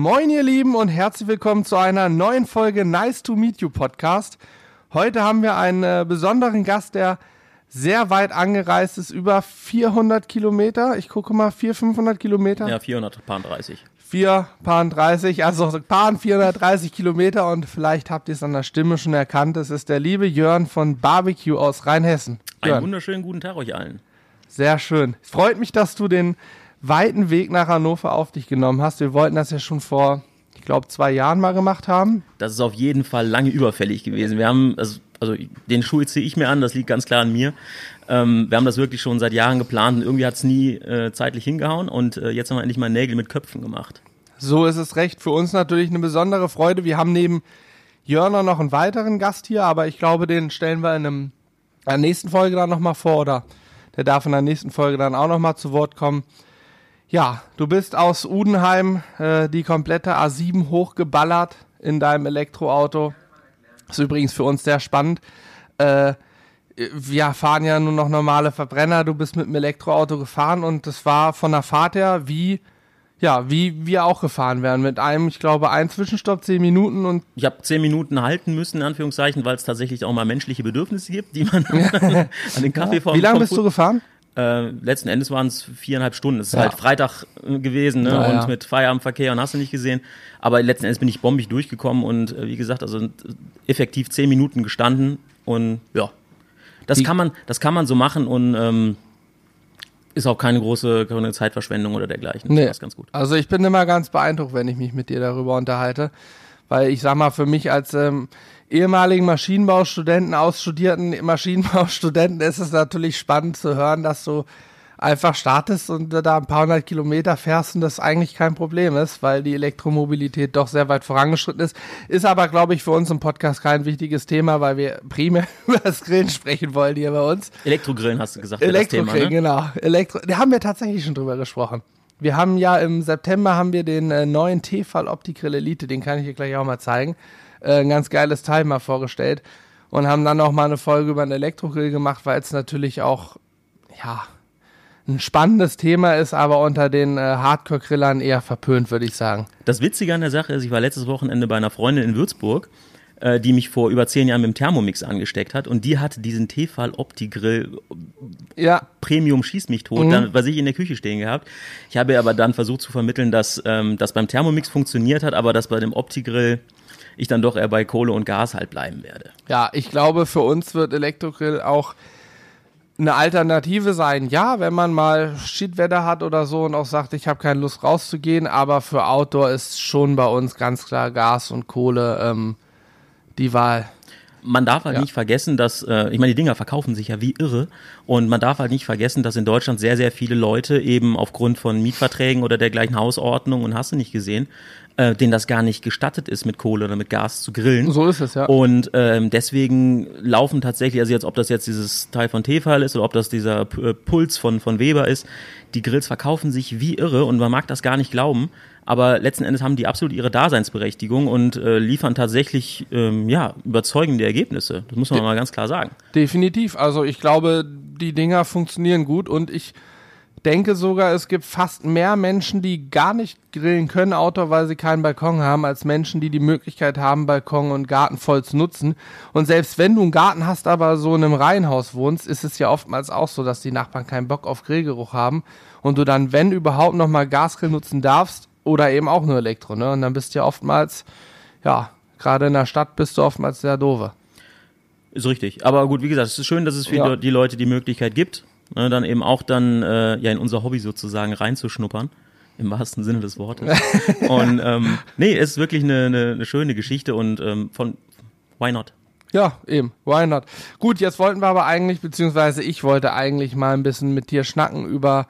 Moin ihr Lieben und herzlich willkommen zu einer neuen Folge Nice to Meet You Podcast. Heute haben wir einen äh, besonderen Gast, der sehr weit angereist ist, über 400 Kilometer. Ich gucke mal, 400, 500 Kilometer. Ja, 430. 430, also paar 430 Kilometer und vielleicht habt ihr es an der Stimme schon erkannt. Es ist der liebe Jörn von Barbecue aus Rheinhessen. Einen Jörn, wunderschönen guten Tag euch allen. sehr schön. Es freut mich, dass du den weiten Weg nach Hannover auf dich genommen hast. Wir wollten das ja schon vor, ich glaube, zwei Jahren mal gemacht haben. Das ist auf jeden Fall lange überfällig gewesen. Wir haben, also, also den Schuh ziehe ich mir an, das liegt ganz klar an mir. Ähm, wir haben das wirklich schon seit Jahren geplant und irgendwie hat es nie äh, zeitlich hingehauen und äh, jetzt haben wir endlich mal Nägel mit Köpfen gemacht. So ist es recht. Für uns natürlich eine besondere Freude. Wir haben neben Jörner noch einen weiteren Gast hier, aber ich glaube, den stellen wir in, einem, in der nächsten Folge dann nochmal vor oder der darf in der nächsten Folge dann auch nochmal zu Wort kommen. Ja, du bist aus Udenheim äh, die komplette A7 hochgeballert in deinem Elektroauto. Ist übrigens für uns sehr spannend. Äh, wir fahren ja nur noch normale Verbrenner. Du bist mit dem Elektroauto gefahren und das war von der Fahrt her wie, ja, wie wir auch gefahren wären. Mit einem, ich glaube, ein Zwischenstopp, zehn Minuten und Ich habe zehn Minuten halten müssen, in Anführungszeichen, weil es tatsächlich auch mal menschliche Bedürfnisse gibt, die man an den Kaffee vom wie lange bist du gefahren? Äh, letzten Endes waren es viereinhalb Stunden. Es ist Ja. halt Freitag äh, gewesen ne? Ja, und ja. mit Feierabendverkehr und hast du nicht gesehen. Aber letzten Endes bin ich bombig durchgekommen und äh, wie gesagt, also effektiv zehn Minuten gestanden und ja, das Die- kann man, das kann man so machen und ähm, ist auch keine große keine Zeitverschwendung oder dergleichen. Nee. Das ist ganz gut. Also ich bin immer ganz beeindruckt, wenn ich mich mit dir darüber unterhalte. Weil ich sag mal, für mich als ähm, ehemaligen Maschinenbaustudenten, ausstudierten Maschinenbaustudenten ist es natürlich spannend zu hören, dass du einfach startest und da ein paar hundert Kilometer fährst und das eigentlich kein Problem ist, weil die Elektromobilität doch sehr weit vorangeschritten ist. Ist aber, glaube ich, für uns im Podcast kein wichtiges Thema, weil wir primär über das Grillen sprechen wollen hier bei uns. Elektrogrillen hast du gesagt, wäre das Thema, Elektrogrill, ne? genau. Elektro da haben wir tatsächlich schon drüber gesprochen. Wir haben ja im September haben wir den äh, neuen Tefal Opti-Grill Elite, den kann ich dir gleich auch mal zeigen. Äh, ein ganz geiles Teil mal vorgestellt. Und haben dann auch mal eine Folge über einen Elektrogrill gemacht, weil es natürlich auch, ja, ein spannendes Thema ist, aber unter den äh, Hardcore-Grillern eher verpönt, würde ich sagen. Das Witzige an der Sache ist, ich war letztes Wochenende bei einer Freundin in Würzburg, äh, die mich vor über zehn Jahren mit dem Thermomix angesteckt hat und die hat diesen Tefal Opti-Grill Ja, Premium schieß mich tot, Mhm. dann bei sich in der Küche stehen gehabt. Ich habe aber dann versucht zu vermitteln, dass ähm, das beim Thermomix funktioniert hat, aber dass bei dem Opti-Grill ich dann doch eher bei Kohle und Gas halt bleiben werde. Ja, ich glaube, für uns wird Elektrogrill auch eine Alternative sein. Ja, wenn man mal Schiedwetter hat oder so und auch sagt, ich habe keine Lust rauszugehen, aber für Outdoor ist schon bei uns ganz klar Gas und Kohle ähm, die Wahl. Man darf halt Ja. nicht vergessen, dass, äh, ich meine, die Dinger verkaufen sich ja wie irre und man darf halt nicht vergessen, dass in Deutschland sehr, sehr viele Leute eben aufgrund von Mietverträgen oder dergleichen Hausordnung und hast du nicht gesehen, äh, denen das gar nicht gestattet ist, mit Kohle oder mit Gas zu grillen. So ist es, ja. Und ähm, deswegen laufen tatsächlich, also jetzt, ob das jetzt dieses Teil von Tefal ist oder ob das dieser P- äh, Puls von, von Weber ist, die Grills verkaufen sich wie irre und man mag das gar nicht glauben. Aber letzten Endes haben die absolut ihre Daseinsberechtigung und äh, liefern tatsächlich ähm, ja, überzeugende Ergebnisse. Das muss man mal ganz klar sagen. Definitiv. Also ich glaube, die Dinger funktionieren gut und ich denke sogar, es gibt fast mehr Menschen, die gar nicht grillen können, Outdoor, weil sie keinen Balkon haben, als Menschen, die die Möglichkeit haben, Balkon und Garten voll zu nutzen. Und selbst wenn du einen Garten hast, aber so in einem Reihenhaus wohnst, ist es ja oftmals auch so, dass die Nachbarn keinen Bock auf Grillgeruch haben und du dann, wenn überhaupt, nochmal Gasgrill nutzen darfst oder eben auch nur Elektro. Ne? Und dann bist du ja oftmals, ja, gerade in der Stadt bist du oftmals sehr doofe. Ist richtig. Aber gut, wie gesagt, es ist schön, dass es für Ja. die Leute die Möglichkeit gibt, ne, dann eben auch dann äh, ja in unser Hobby sozusagen reinzuschnuppern. Im wahrsten Sinne des Wortes. und ähm, nee, es ist wirklich eine, eine, eine schöne Geschichte und ähm, von why not? Ja, eben. Why not? Gut, jetzt wollten wir aber eigentlich, beziehungsweise ich wollte eigentlich mal ein bisschen mit dir schnacken über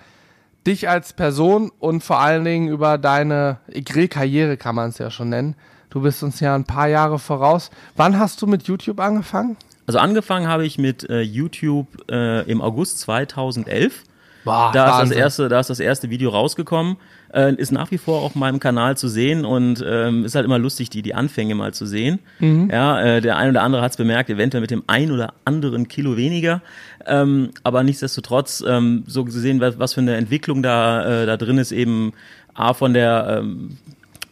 dich als Person und vor allen Dingen über deine Grillkarriere, kann man es ja schon nennen. Du bist uns ja ein paar Jahre voraus. Wann hast du mit YouTube angefangen? Also angefangen habe ich mit äh, YouTube äh, im August 2011. Boah, Da ist, das erste, da ist das erste Video rausgekommen. Äh, ist nach wie vor auf meinem Kanal zu sehen und ähm, ist halt immer lustig, die, die Anfänge mal zu sehen. Mhm. Ja, äh, der ein oder andere hat es bemerkt, eventuell mit dem ein oder anderen Kilo weniger. Ähm, aber nichtsdestotrotz, ähm, so gesehen, was, was für eine Entwicklung da, äh, da drin ist, eben A von der ähm,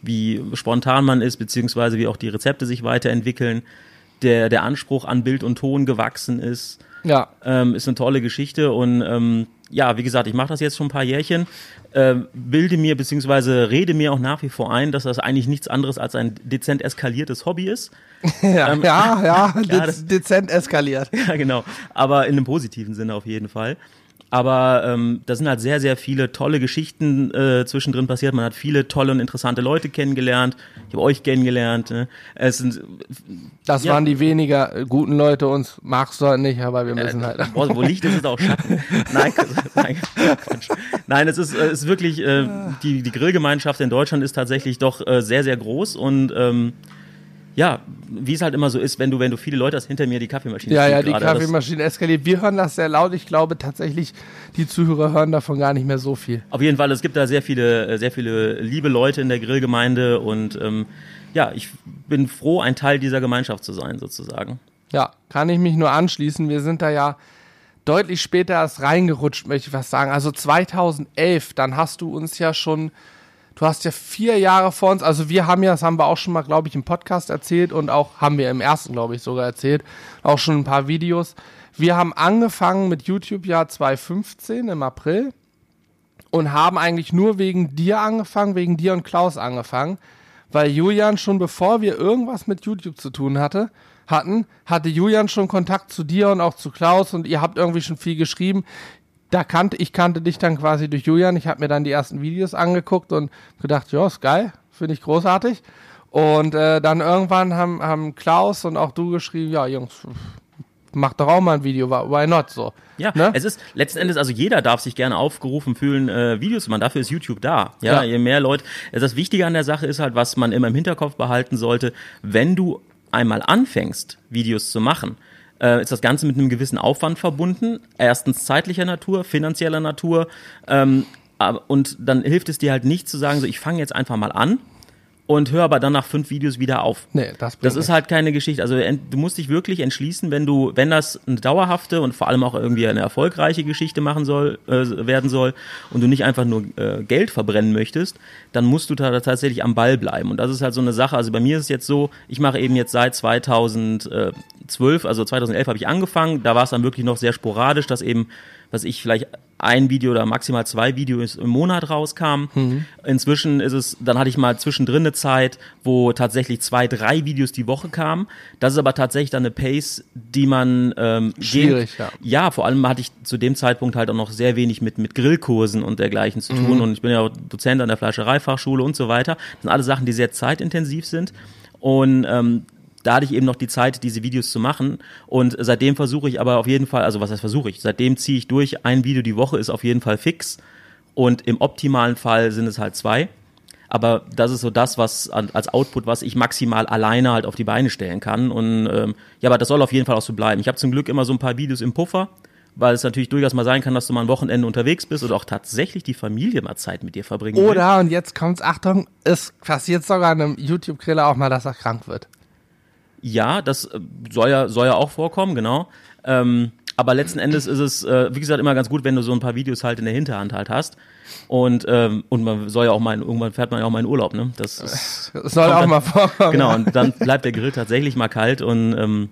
wie spontan man ist, beziehungsweise wie auch die Rezepte sich weiterentwickeln, der, der Anspruch an Bild und Ton gewachsen ist. Ja. Ähm, ist eine tolle Geschichte und ähm, ja, wie gesagt, ich mache das jetzt schon ein paar Jährchen, äh, bilde mir beziehungsweise rede mir auch nach wie vor ein, dass das eigentlich nichts anderes als ein dezent eskaliertes Hobby ist. Ja, Ähm, ja, ja, ja, dezent eskaliert. Ja, genau. Aber in einem positiven Sinne auf jeden Fall. Aber ähm, da sind halt sehr, sehr viele tolle Geschichten äh, zwischendrin passiert. Man hat viele tolle und interessante Leute kennengelernt. Ich habe euch kennengelernt. Ne? Es sind Das Ja. waren die weniger äh, guten Leute, uns magst du halt nicht, aber wir müssen halt. Boah, wo Licht ist, ist auch Schatten. Nein, nein, nein es ist, äh, es ist wirklich, äh, die, die Grillgemeinschaft in Deutschland ist tatsächlich doch äh, sehr, sehr groß und ähm, ja, wie es halt immer so ist, wenn du, wenn du viele Leute hast, hinter mir die Kaffeemaschine Ja, ja, die gerade. Kaffeemaschine eskaliert. Wir hören das sehr laut. Ich glaube tatsächlich, die Zuhörer hören davon gar nicht mehr so viel. Auf jeden Fall, es gibt da sehr viele, äh, sehr viele liebe Leute in der Grillgemeinde und ähm, ja, ich bin froh, ein Teil dieser Gemeinschaft zu sein, sozusagen. Ja, kann ich mich nur anschließen. Wir sind da ja deutlich später erst reingerutscht, möchte ich was sagen. Also 2011, dann hast du uns ja schon, du hast ja vier Jahre vor uns, also wir haben ja, das haben wir auch schon mal, glaube ich, im Podcast erzählt und auch haben wir im ersten, glaube ich, sogar erzählt, auch schon ein paar Videos. Wir haben angefangen mit YouTube Jahr 2015 im April und haben eigentlich nur wegen dir angefangen, wegen dir und Klaus angefangen, weil Julian schon bevor wir irgendwas mit YouTube zu tun hatte, hatten, hatte Julian schon Kontakt zu dir und auch zu Klaus und ihr habt irgendwie schon viel geschrieben. Da kannte ich kannte dich dann quasi durch Julian. Ich habe mir dann die ersten Videos angeguckt und gedacht, ja, ist geil, finde ich großartig. Und äh, dann irgendwann haben, haben Klaus und auch du geschrieben, ja, Jungs, macht doch auch mal ein Video, why not so? Ja, Ne? es ist letzten Endes, also jeder darf sich gerne aufgerufen fühlen, äh, Videos zu machen. Dafür ist YouTube da. Ja, Ja. je mehr Leute. Das Wichtige an der Sache ist halt, was man immer im Hinterkopf behalten sollte, wenn du einmal anfängst, Videos zu machen, äh, ist das Ganze mit einem gewissen Aufwand verbunden. Erstens zeitlicher Natur, finanzieller Natur. Ähm, und dann hilft es dir halt nicht zu sagen, so ich fange jetzt einfach mal an und höre aber dann nach fünf Videos wieder auf. Nee, das, Das ist nichts. halt keine Geschichte. Also du musst dich wirklich entschließen, wenn du, wenn das eine dauerhafte und vor allem auch irgendwie eine erfolgreiche Geschichte machen soll, äh, werden soll und du nicht einfach nur äh, Geld verbrennen möchtest, dann musst du da tatsächlich am Ball bleiben. Und das ist halt so eine Sache. Also bei mir ist es jetzt so, ich mache eben jetzt seit 2012, also 2011 habe ich angefangen. Da war es dann wirklich noch sehr sporadisch, dass eben, was ich vielleicht ein Video oder maximal zwei Videos im Monat rauskamen. Inzwischen ist es, dann hatte ich mal zwischendrin eine Zeit, wo tatsächlich zwei, drei Videos die Woche kamen. Das ist aber tatsächlich dann eine Pace, die man ähm, Schwierig, gehen- ja. Ja, vor allem hatte ich zu dem Zeitpunkt halt auch noch sehr wenig mit, mit Grillkursen und dergleichen zu tun. Und ich bin ja auch Dozent an der Fleischereifachschule und so weiter. Das sind alle Sachen, die sehr zeitintensiv sind. Und ähm, da hatte ich eben noch die Zeit, diese Videos zu machen. Und seitdem versuche ich aber auf jeden Fall, also was heißt versuche ich? Seitdem ziehe ich durch, ein Video die Woche ist auf jeden Fall fix. Und im optimalen Fall sind es halt zwei. Aber das ist so das, was als Output, was ich maximal alleine halt auf die Beine stellen kann. Und ähm, ja, aber das soll auf jeden Fall auch so bleiben. Ich habe zum Glück immer so ein paar Videos im Puffer, weil es natürlich durchaus mal sein kann, dass du mal ein Wochenende unterwegs bist oder auch tatsächlich die Familie mal Zeit mit dir verbringen will. Oder, und jetzt kommt's, Achtung, es passiert sogar einem YouTube-Griller auch mal, dass er krank wird. Ja, das äh, soll ja, soll ja auch vorkommen, genau. Ähm, aber letzten Endes ist es, äh, wie gesagt, immer ganz gut, wenn du so ein paar Videos halt in der Hinterhand halt hast. Und, ähm, und man soll ja auch mal, in- irgendwann fährt man ja auch mal in Urlaub, ne? Das ist, Das soll auch dann- mal vorkommen. genau, und dann bleibt der Grill tatsächlich mal kalt und ähm,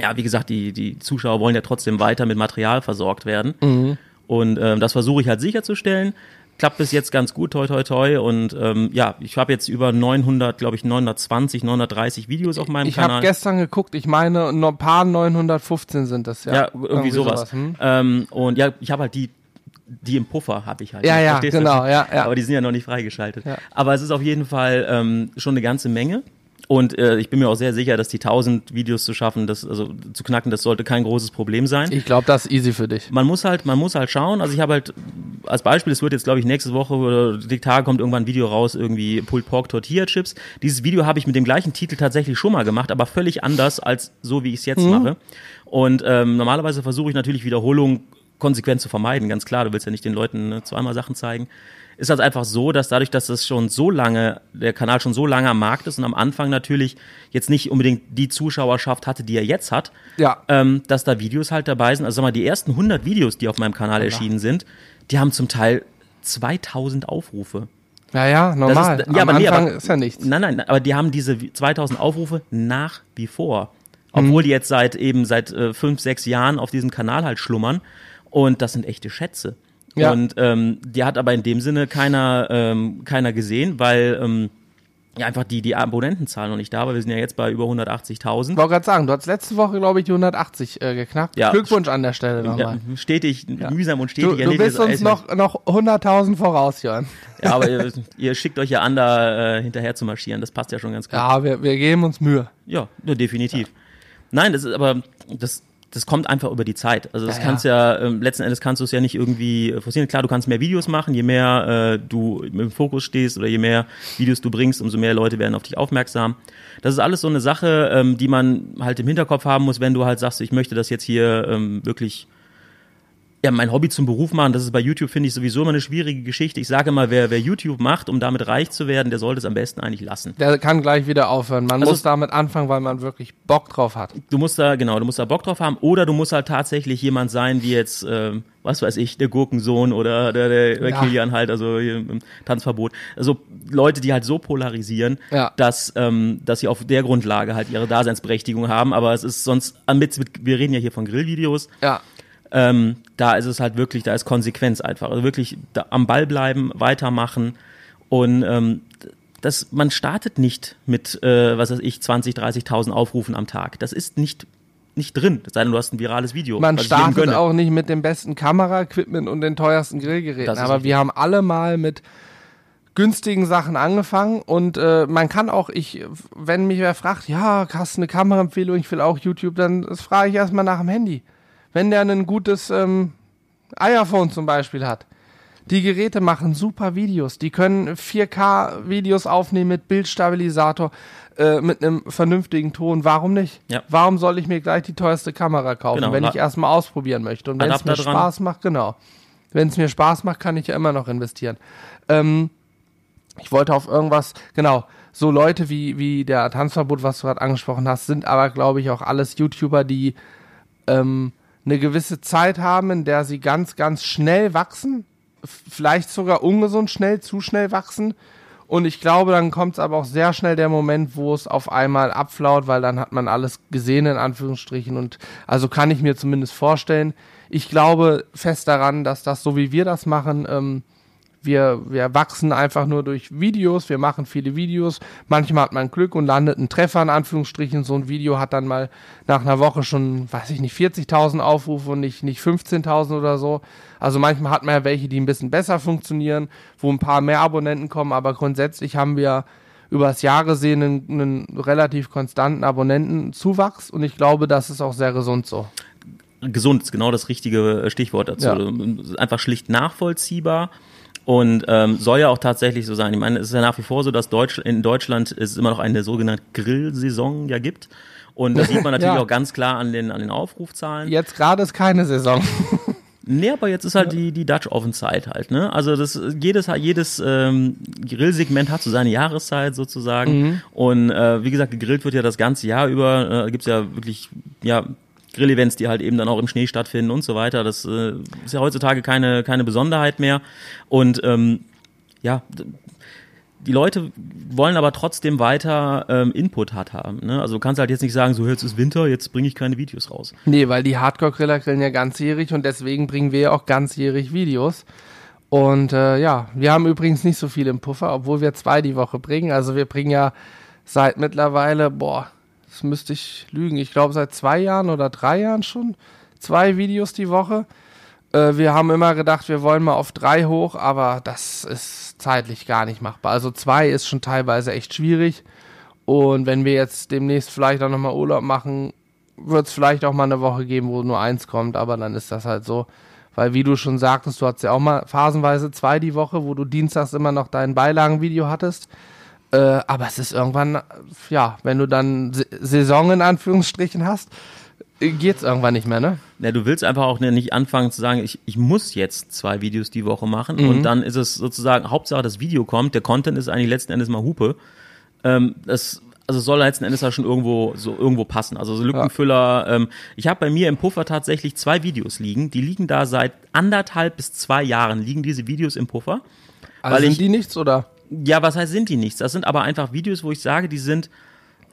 ja, wie gesagt, die, die Zuschauer wollen ja trotzdem weiter mit Material versorgt werden. Und ähm, das versuche ich halt sicherzustellen. Klappt bis jetzt ganz gut, toi toi toi. Und ähm, ja, ich habe jetzt über 900, glaube ich, 920, 930 Videos auf meinem Ich habe Kanal. gestern geguckt, ich meine, noch ein paar 915 sind das, ja. ja, irgendwie, sowas. hm? Ähm, und ja, ich habe halt die, die im Puffer habe ich halt. Ja, ja, Verstehst du? genau, ja, ja. Aber die sind ja noch nicht freigeschaltet. Ja. Aber es ist auf jeden Fall ähm, schon eine ganze Menge. Und äh, ich bin mir auch sehr sicher, dass die 1000 Videos zu schaffen, das, also zu knacken, das sollte kein großes Problem sein. Ich glaube, das ist easy für dich. Man muss halt, man muss halt schauen. Also ich habe halt als Beispiel, es wird jetzt glaube ich nächste Woche oder die Tage kommt irgendwann ein Video raus, irgendwie Pulled Pork Tortilla Chips. Dieses Video habe ich mit dem gleichen Titel tatsächlich schon mal gemacht, aber völlig anders als so wie ich es jetzt mache. Und ähm, normalerweise versuche ich natürlich Wiederholung konsequent zu vermeiden, ganz klar. Du willst ja nicht den Leuten ne, zweimal Sachen zeigen. Ist das einfach so, dass dadurch, dass das schon so lange, der Kanal schon so lange am Markt ist und am Anfang natürlich jetzt nicht unbedingt die Zuschauerschaft hatte, die er jetzt hat, Ja. ähm, dass da Videos halt dabei sind. Also sag mal, die ersten 100 Videos, die auf meinem Kanal erschienen sind, die haben zum Teil 2000 Aufrufe. Ja, ja, normal. Ist, ja, Am aber nee, Anfang aber, ist ja nichts. Nein, nein, aber die haben diese 2000 Aufrufe nach wie vor. Obwohl Mhm. die jetzt seit eben seit äh, fünf, sechs Jahren auf diesem Kanal halt schlummern. Und das sind echte Schätze. Ja. Und ähm, die hat aber in dem Sinne keiner, ähm, keiner gesehen, weil ähm, ja einfach die, die Abonnentenzahlen noch nicht da war. Wir sind ja jetzt bei über 180.000. Ich wollte gerade sagen, du hast letzte Woche, glaube ich, die 180 äh, geknackt. Ja. Glückwunsch an der Stelle Ja, nochmal. stetig, mühsam und stetig. Du, du bist uns noch, noch 100.000 voraus, Jörn. Ja, aber ihr, ihr schickt euch ja an, da äh, hinterher zu marschieren. Das passt ja schon ganz gut. Ja, wir, wir geben uns Mühe. Ja, ja definitiv. Nein, das ist aber, das, das kommt einfach über die Zeit. Also das Ja, kannst ja, ähm, letzten Endes kannst du es ja nicht irgendwie äh, forcieren. Klar, du kannst mehr Videos machen, je mehr äh, du im Fokus stehst oder je mehr Videos du bringst, umso mehr Leute werden auf dich aufmerksam. Das ist alles so eine Sache, ähm, die man halt im Hinterkopf haben muss, wenn du halt sagst, ich möchte das jetzt hier ähm, wirklich ja, mein Hobby zum Beruf machen, das ist bei YouTube, finde ich, sowieso immer eine schwierige Geschichte. Ich sage immer, wer, wer YouTube macht, um damit reich zu werden, der sollte es am besten eigentlich lassen. Der kann gleich wieder aufhören. Man Also muss damit anfangen, weil man wirklich Bock drauf hat. Du musst da, genau, du musst da Bock drauf haben oder du musst halt tatsächlich jemand sein, wie jetzt, ähm, was weiß ich, der Gurkensohn oder der, der, der Ja. Kilian halt, also hier im Tanzverbot. Also Leute, die halt so polarisieren, Ja. dass, ähm, dass sie auf der Grundlage halt ihre Daseinsberechtigung haben. Aber es ist sonst, mit, wir reden ja hier von Grillvideos, Ja. Ähm, da ist es halt wirklich, da ist Konsequenz einfach. Also wirklich am Ball bleiben, weitermachen und ähm, das, man startet nicht mit, äh, was weiß ich, 20, 30.000 Aufrufen am Tag. Das ist nicht, nicht drin, es sei denn, du hast ein virales Video. Man startet auch nicht mit dem besten Kameraequipment und den teuersten Grillgeräten. Aber richtig. wir haben alle mal mit günstigen Sachen angefangen und äh, man kann auch, ich, wenn mich wer fragt, ja, hast du eine Kameraempfehlung, ich will auch YouTube, dann frage ich erstmal nach dem Handy. Wenn der ein gutes ähm, iPhone zum Beispiel hat. Die Geräte machen super Videos. Die können 4K-Videos aufnehmen mit Bildstabilisator, äh, mit einem vernünftigen Ton. Warum nicht? Ja. Warum soll ich mir gleich die teuerste Kamera kaufen, Genau, wenn ich erstmal ausprobieren möchte? Und wenn es mir dran. Spaß macht, genau. Wenn es mir Spaß macht, kann ich ja immer noch investieren. Ähm, ich wollte auf irgendwas, genau, so Leute wie, wie der Tanzverbot, was du gerade angesprochen hast, sind aber, glaube ich, auch alles YouTuber, die ähm, eine gewisse Zeit haben, in der sie ganz, ganz schnell wachsen, vielleicht sogar ungesund schnell, zu schnell wachsen. Und ich glaube, dann kommt es aber auch sehr schnell der Moment, wo es auf einmal abflaut, weil dann hat man alles gesehen, in Anführungsstrichen. Und also kann ich mir zumindest vorstellen. Ich glaube fest daran, dass das, so wie wir das machen, ähm, wir, wir wachsen einfach nur durch Videos, wir machen viele Videos. Manchmal hat man Glück und landet ein Treffer, in Anführungsstrichen. So ein Video hat dann mal nach einer Woche schon, weiß ich nicht, 40.000 Aufrufe und nicht, nicht 15.000 oder so. Also manchmal hat man ja welche, die ein bisschen besser funktionieren, wo ein paar mehr Abonnenten kommen, aber grundsätzlich haben wir über das Jahr gesehen einen, einen relativ konstanten Abonnentenzuwachs und ich glaube, das ist auch sehr gesund so. gesund ist genau das richtige äh, Stichwort dazu. Ja. Einfach schlicht nachvollziehbar. Und ähm, soll ja auch tatsächlich so sein. Ich meine, es ist ja nach wie vor so, dass Deutsch, in Deutschland es immer noch eine sogenannte Grillsaison ja gibt. Und das sieht man natürlich Ja. auch ganz klar an den, an den Aufrufzahlen. Jetzt gerade ist keine Saison. Nee, aber jetzt ist halt die, die Dutch Oven Zeit halt, ne? Also das jedes jedes ähm, Grillsegment hat so seine Jahreszeit sozusagen. Und äh, wie gesagt, gegrillt wird ja das ganze Jahr über. Äh, gibt's ja wirklich ja Grillevents, die halt eben dann auch im Schnee stattfinden und so weiter. Das äh, ist ja heutzutage keine keine Besonderheit mehr. Und ähm, ja, die Leute wollen aber trotzdem weiter ähm, Input hat haben. Ne? Also du kannst halt jetzt nicht sagen, so jetzt ist Winter, jetzt bringe ich keine Videos raus. Nee, weil die Hardcore-Griller grillen ja ganzjährig und deswegen bringen wir ja auch ganzjährig Videos. Und äh, ja, wir haben übrigens nicht so viel im Puffer, obwohl wir zwei die Woche bringen. Also wir bringen ja seit mittlerweile, boah, das müsste ich lügen, ich glaube seit zwei Jahren oder drei Jahren schon zwei Videos die Woche. Äh, wir haben immer gedacht, wir wollen mal auf drei hoch, aber das ist zeitlich gar nicht machbar. Also zwei ist schon teilweise echt schwierig. Und wenn wir jetzt demnächst vielleicht auch nochmal Urlaub machen, wird es vielleicht auch mal eine Woche geben, wo nur eins kommt, aber dann ist das halt so. Weil wie du schon sagtest, du hattest ja auch mal phasenweise zwei die Woche, wo du dienstags immer noch dein Beilagenvideo hattest. Äh, aber es ist irgendwann, ja, wenn du dann Saison in Anführungsstrichen hast, äh, geht's irgendwann nicht mehr, ne? Ja, du willst einfach auch nicht anfangen zu sagen, ich, ich muss jetzt zwei Videos die Woche machen Mhm. und dann ist es sozusagen, Hauptsache das Video kommt, der Content ist eigentlich letzten Endes mal Hupe. Ähm, das also es soll letzten Endes ja schon irgendwo so irgendwo passen. Also so Lückenfüller. Ähm, ich habe bei mir im Puffer tatsächlich zwei Videos liegen. Die liegen da seit anderthalb bis zwei Jahren liegen diese Videos im Puffer. Also Weil sind ich- die nichts oder? Ja, was heißt, sind die nichts? Das sind aber einfach Videos, wo ich sage, die sind,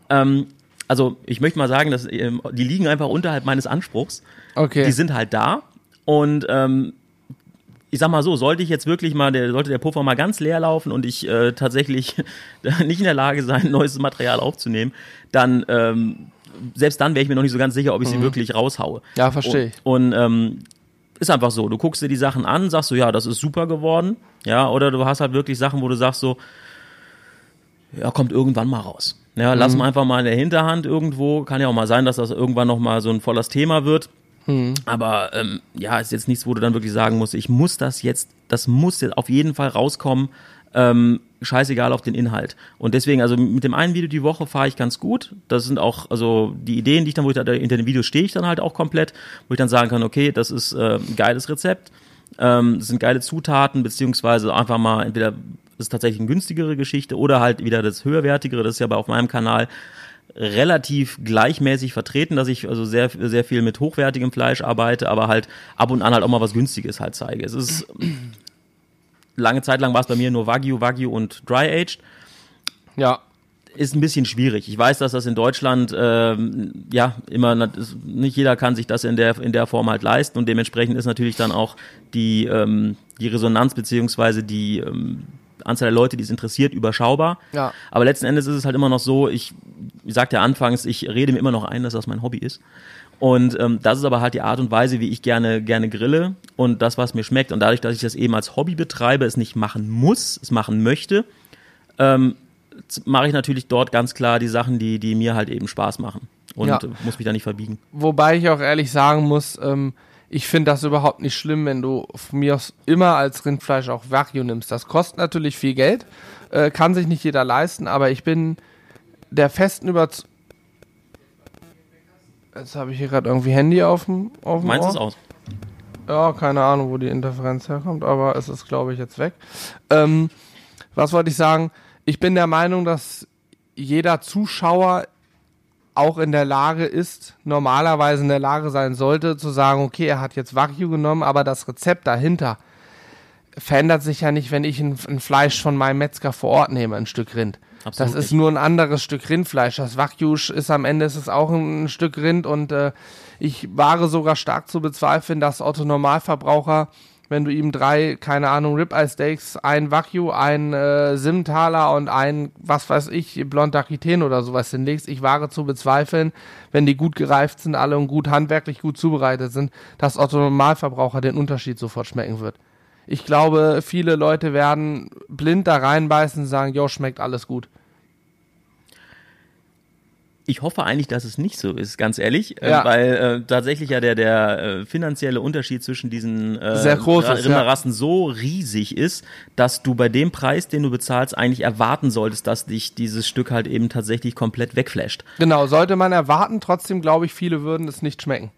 ähm, also ich möchte mal sagen, dass ähm, die liegen einfach unterhalb meines Anspruchs. Okay. Die sind halt da und ähm, ich sag mal so, sollte ich jetzt wirklich mal, der, sollte der Puffer mal ganz leer laufen und ich äh, tatsächlich nicht in der Lage sein, neues Material aufzunehmen, dann ähm, selbst dann wäre ich mir noch nicht so ganz sicher, ob ich sie wirklich raushaue. Ja, verstehe ich. Und, und ähm, ist einfach so, du guckst dir die Sachen an, sagst so, ja, das ist super geworden, ja, oder du hast halt wirklich Sachen, wo du sagst so, ja, kommt irgendwann mal raus. Ja, lass mal einfach mal in der Hinterhand irgendwo. Kann ja auch mal sein, dass das irgendwann noch mal so ein volles Thema wird. Aber ähm, ja, ist jetzt nichts, wo du dann wirklich sagen musst, ich muss das jetzt, das muss jetzt auf jeden Fall rauskommen. Ähm, scheißegal auf den Inhalt. Und deswegen, also mit dem einen Video die Woche fahre ich ganz gut. Das sind auch, also die Ideen, die ich dann, wo ich da hinter dem Video stehe ich dann halt auch komplett, wo ich dann sagen kann, okay, das ist äh, ein geiles Rezept, ähm, das sind geile Zutaten, beziehungsweise einfach mal entweder ist tatsächlich eine günstigere Geschichte oder halt wieder das höherwertigere, das ist ja bei auf meinem Kanal relativ gleichmäßig vertreten, dass ich also sehr, sehr viel mit hochwertigem Fleisch arbeite, aber halt ab und an halt auch mal was Günstiges halt zeige. Es ist lange Zeit lang war es bei mir nur Wagyu, Wagyu und Dry Aged. Ja. Ist ein bisschen schwierig. Ich weiß, dass das in Deutschland ähm, ja immer nicht jeder kann sich das in der in der Form halt leisten und dementsprechend ist natürlich dann auch die ähm, die Resonanz beziehungsweise die ähm, Anzahl der Leute, die es interessiert, überschaubar. Ja. Aber letzten Endes ist es halt immer noch so, ich, ich sagte ja anfangs, ich rede mir immer noch ein, dass das mein Hobby ist. Und ähm, das ist aber halt die Art und Weise, wie ich gerne gerne grille und das, was mir schmeckt. Und dadurch, dass ich das eben als Hobby betreibe, es nicht machen muss, es machen möchte, ähm, mache ich natürlich dort ganz klar die Sachen, die, die mir halt eben Spaß machen. Und Ja. äh, muss mich da nicht verbiegen. Wobei ich auch ehrlich sagen muss, ähm, ich finde das überhaupt nicht schlimm, wenn du von mir aus immer als Rindfleisch auch Wagyu nimmst. Das kostet natürlich viel Geld, äh, kann sich nicht jeder leisten, aber ich bin der festen Überzeugung. Jetzt habe ich hier gerade irgendwie Handy auf dem auf dem Meins ist aus. Ja, keine Ahnung, wo die Interferenz herkommt, aber es ist, glaube ich, jetzt weg. Ähm, was wollte ich sagen? Ich bin der Meinung, dass jeder Zuschauer auch in der Lage ist, normalerweise in der Lage sein sollte, zu sagen, okay, er hat jetzt Wagyu genommen, aber das Rezept dahinter verändert sich ja nicht, wenn ich ein, ein Fleisch von meinem Metzger vor Ort nehme, ein Stück Rind. Absolut das ist nur ein anderes Stück Rindfleisch. Das Wagyu ist am Ende ist es auch ein, Stück Rind und äh, ich wage sogar stark zu bezweifeln, dass Otto Normalverbraucher, wenn du ihm drei, keine Ahnung, Ribeye Steaks, ein Wagyu, ein äh, Simmentaler und ein, was weiß ich, Blond Aquitaine oder sowas hinlegst, ich wage zu bezweifeln, wenn die gut gereift sind, alle und gut handwerklich gut zubereitet sind, dass Otto Normalverbraucher den Unterschied sofort schmecken wird. Ich glaube, viele Leute werden blind da reinbeißen und sagen, jo, schmeckt alles gut. Ich hoffe eigentlich, dass es nicht so ist, ganz ehrlich, äh, Ja. weil äh, tatsächlich ja der, der äh, finanzielle Unterschied zwischen diesen äh, Sehr groß Ra- ist, ja. Rinderrassen so riesig ist, dass du bei dem Preis, den du bezahlst, eigentlich erwarten solltest, dass dich dieses Stück halt eben tatsächlich komplett wegflasht. Genau, sollte man erwarten. Trotzdem glaube ich, viele würden es nicht schmecken.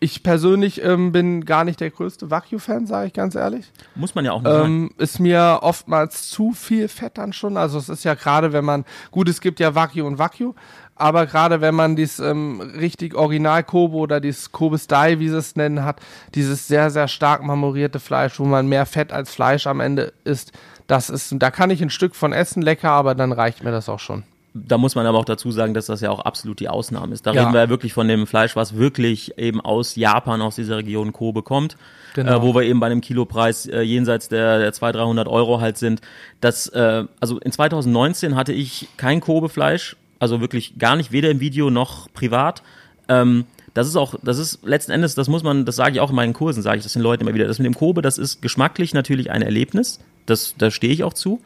Ich persönlich ähm, bin gar nicht der größte Wagyu-Fan, sage ich ganz ehrlich. Muss man ja auch nicht sein. Ähm, ist mir oftmals zu viel Fett dann schon. Also es ist ja gerade, wenn man, gut, es gibt ja Wagyu und Wagyu, aber gerade wenn man dies ähm, richtig Original Kobe oder dieses Kobe Style, wie sie es nennen, hat, dieses sehr, sehr stark marmorierte Fleisch, wo man mehr Fett als Fleisch am Ende isst, das ist, da kann ich ein Stück von essen, lecker, aber dann reicht mir das auch schon. Da muss man aber auch dazu sagen, dass das ja auch absolut die Ausnahme ist. Da Ja. reden wir ja wirklich von dem Fleisch, was wirklich eben aus Japan, aus dieser Region Kobe kommt. Genau. Äh, wo wir eben bei einem Kilopreis äh, jenseits der, der 200, 300 Euro halt sind. Das, äh, also in 2019 hatte ich kein Kobe-Fleisch, also wirklich gar nicht, weder im Video noch privat. Ähm, das ist auch, das ist letzten Endes, das muss man, das sage ich auch in meinen Kursen, sage ich das den Leuten immer wieder. Das mit dem Kobe, das ist geschmacklich natürlich ein Erlebnis. Das, da stehe ich auch zu.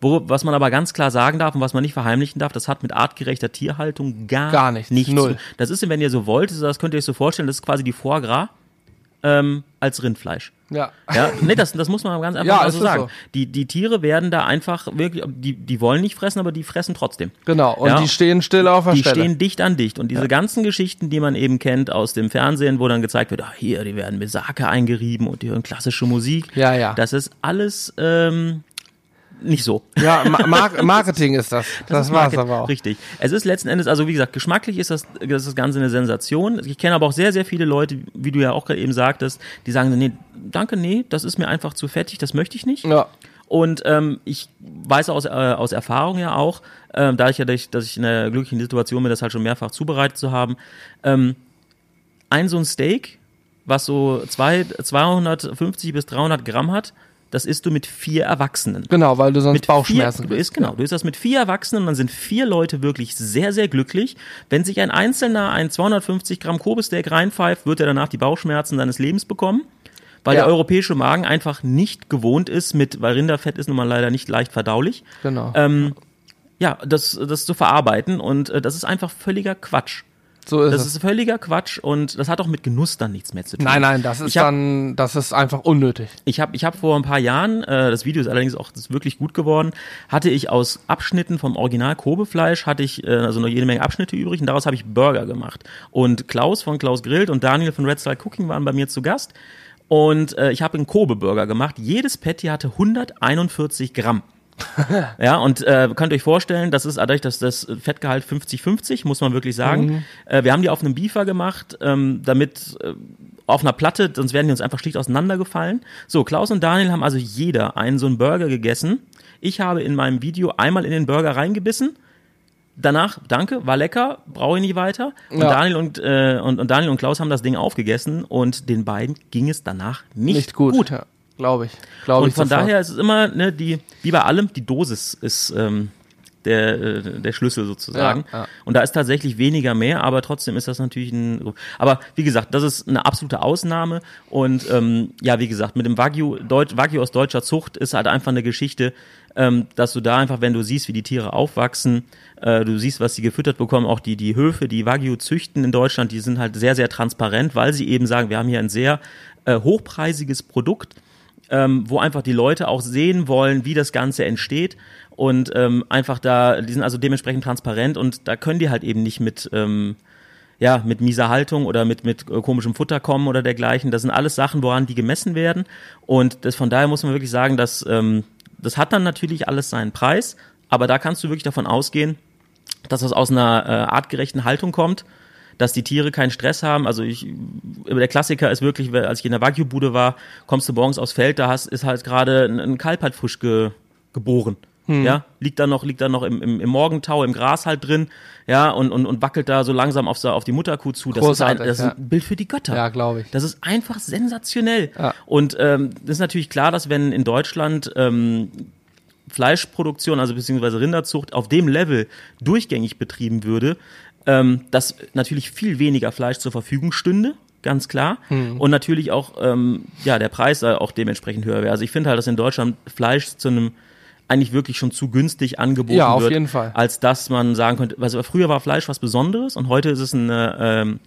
Wo, was man aber ganz klar sagen darf und was man nicht verheimlichen darf, das hat mit artgerechter Tierhaltung gar, Gar nichts, nichts null. zu Das ist, wenn ihr so wollt, das könnt ihr euch so vorstellen, das ist quasi die Foie Gras ähm, als Rindfleisch. Ja. Ja, nee, das, das muss man ganz einfach Ja, so sagen. so. Die, die Tiere werden da einfach wirklich, die, die wollen nicht fressen, aber die fressen trotzdem. Genau, und Ja. die stehen still auf der Die Stelle. stehen dicht an dicht. Und diese ganzen Geschichten, die man eben kennt aus dem Fernsehen, wo dann gezeigt wird, ah, hier, die werden mit Sake eingerieben und die hören klassische Musik. Ja, ja. Das ist alles ähm, nicht so. ja, Ma Mar Marketing ist das. Das, ist war's aber auch. Richtig. Es ist letzten Endes, also wie gesagt, geschmacklich ist das, das, ist das Ganze eine Sensation. Ich kenne aber auch sehr, sehr viele Leute, wie du ja auch gerade eben sagtest, die sagen, nee, danke, nee, das ist mir einfach zu fettig, das möchte ich nicht. Ja. Und ähm, ich weiß aus, äh, aus Erfahrung ja auch, äh, da ich ja, dass ich in der glücklichen Situation bin, das halt schon mehrfach zubereitet zu haben, ähm, ein so ein Steak, was so zwei, 250 bis 300 Gramm hat, das isst du mit vier Erwachsenen. Genau, weil du sonst Mit Bauchschmerzen vier, du isst, genau, du isst das mit vier Erwachsenen und dann sind vier Leute wirklich sehr, sehr glücklich. Wenn sich ein Einzelner ein 250 Gramm Kobe-Steak reinpfeift, wird er danach die Bauchschmerzen seines Lebens bekommen. Weil Ja. der europäische Magen einfach nicht gewohnt ist mit, weil Rinderfett ist nun mal leider nicht leicht verdaulich. Genau. Ähm, ja, das, das zu verarbeiten und äh, das ist einfach völliger Quatsch. So ist Das es. ist völliger Quatsch und das hat auch mit Genuss dann nichts mehr zu tun. Nein, nein, das ist hab- dann, das ist einfach unnötig. Ich habe ich hab vor ein paar Jahren, äh, das Video ist allerdings auch ist wirklich gut geworden, hatte ich aus Abschnitten vom Original Kobe-Fleisch, hatte ich äh, also noch jede Menge Abschnitte übrig und daraus habe ich Burger gemacht. Und Klaus von Klaus Grillt und Daniel von Red Style Cooking waren bei mir zu Gast und äh, ich habe einen Kobe-Burger gemacht. Jedes Patty hatte 141 Gramm. Ja, und äh, könnt euch vorstellen, das ist dadurch, dass das Fettgehalt 50-50, muss man wirklich sagen. Äh, wir haben die auf einem Beefer gemacht, ähm, damit äh, auf einer Platte, sonst wären die uns einfach schlicht auseinandergefallen. So, Klaus und Daniel haben also jeder einen so einen Burger gegessen. Ich habe in meinem Video einmal in den Burger reingebissen. Danach, danke, war lecker, brauche ich nicht weiter. Und, Ja. Daniel und, äh, und, und Daniel und Klaus haben das Ding aufgegessen und den beiden ging es danach nicht, Nicht gut. Ja, glaube ich. Glaube und ich von sofort. daher ist es immer, ne, die, wie bei allem, die Dosis ist ähm, der, äh, der Schlüssel sozusagen. Ja, ja. Und da ist tatsächlich weniger mehr, aber trotzdem ist das natürlich ein. Aber wie gesagt, das ist eine absolute Ausnahme. Und ähm, ja, wie gesagt, mit dem Wagyu, Deutsch, Wagyu aus deutscher Zucht ist halt einfach eine Geschichte, ähm, dass du da einfach, wenn du siehst, wie die Tiere aufwachsen, äh, du siehst, was sie gefüttert bekommen, auch die, die Höfe, die Wagyu züchten in Deutschland, die sind halt sehr, sehr transparent, weil sie eben sagen, wir haben hier ein sehr äh, hochpreisiges Produkt ähm, wo einfach die Leute auch sehen wollen, wie das Ganze entsteht und ähm, einfach da, die sind also dementsprechend transparent und da können die halt eben nicht mit ähm, ja, mit mieser Haltung oder mit, mit äh, komischem Futter kommen oder dergleichen. Das sind alles Sachen, woran die gemessen werden. Und das, von daher muss man wirklich sagen, dass ähm, das hat dann natürlich alles seinen Preis, aber da kannst du wirklich davon ausgehen, dass das aus einer äh, artgerechten Haltung kommt, dass die Tiere keinen Stress haben. Also ich, der Klassiker ist wirklich, als ich in der Wagyu-Bude war, kommst du morgens aufs Feld, da hast, ist halt gerade ein, ein Kalb halt frisch ge, geboren. Ja, liegt da noch, liegt da noch im, im, im Morgentau, im Gras halt drin, ja, und, und, und wackelt da so langsam auf, auf die Mutterkuh zu. Das ist ein, Großartig, das ist ja. ein Bild für die Götter. Ja, glaube ich. Das ist einfach sensationell. Ja. Und ähm, das ist natürlich klar, dass wenn in Deutschland ähm, Fleischproduktion, also beziehungsweise Rinderzucht auf dem Level durchgängig betrieben würde, ähm, dass natürlich viel weniger Fleisch zur Verfügung stünde, ganz klar. Hm. Und natürlich auch ähm, ja der Preis auch dementsprechend höher wäre. Also ich finde halt, dass in Deutschland Fleisch zu einem eigentlich wirklich schon zu günstig angeboten Ja, auf wird, jeden Fall. als dass man sagen könnte, also früher war Fleisch was Besonderes und heute ist es eine ähm,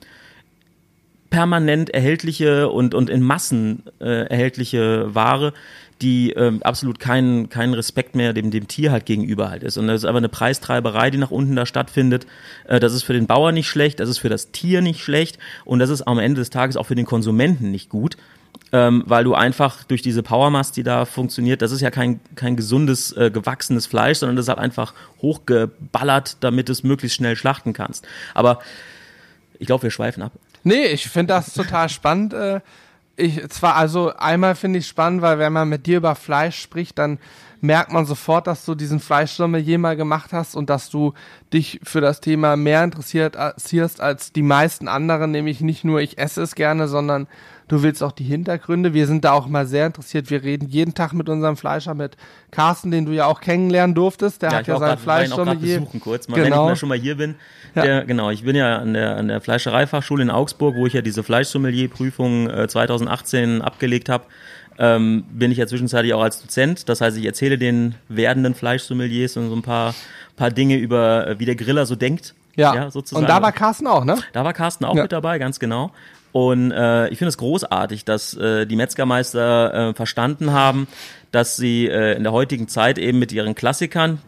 permanent erhältliche und, und in Massen äh, erhältliche Ware, die ähm, absolut keinen, keinen Respekt mehr dem, dem Tier halt gegenüber halt ist. Und das ist aber eine Preistreiberei, die nach unten da stattfindet. Äh, das ist für den Bauer nicht schlecht, das ist für das Tier nicht schlecht und das ist am Ende des Tages auch für den Konsumenten nicht gut. Ähm, weil du einfach durch diese Powermast, die da funktioniert, das ist ja kein, kein gesundes, äh, gewachsenes Fleisch, sondern das ist halt einfach hochgeballert, damit es möglichst schnell schlachten kannst. Aber ich glaube, wir schweifen ab. Nee, ich finde das total spannend. Äh, ich zwar, also einmal finde ich spannend, weil wenn man mit dir über Fleisch spricht, dann merkt man sofort, dass du diesen Fleischsommelier mal gemacht hast und dass du dich für das Thema mehr interessiert interessierst als die meisten anderen, nämlich nicht nur ich esse es gerne, sondern du willst auch die Hintergründe. Wir sind da auch mal sehr interessiert. Wir reden jeden Tag mit unserem Fleischer, mit Carsten, den du ja auch kennenlernen durfst. Der hat ja sein auch gerade Fleischsommelier. besuchen kurz, mal, wenn ich Genau. mal schon mal hier bin. Ja. Der, genau, ich bin ja an der, an der Fleischereifachschule in Augsburg, wo ich ja diese Fleischsommelier-Prüfung äh, 2018 abgelegt habe. Ähm, bin ich ja zwischenzeitlich auch als Dozent. Das heißt, ich erzähle den werdenden Fleischsommeliers so ein paar, paar Dinge über, äh, wie der Griller so denkt. Ja, sozusagen. und da war Carsten auch, ne? Da war Carsten auch Ja. mit dabei, ganz genau. Und äh, ich finde es großartig, dass äh, die Metzgermeister äh, verstanden haben, dass sie äh, in der heutigen Zeit eben mit ihren Klassikern,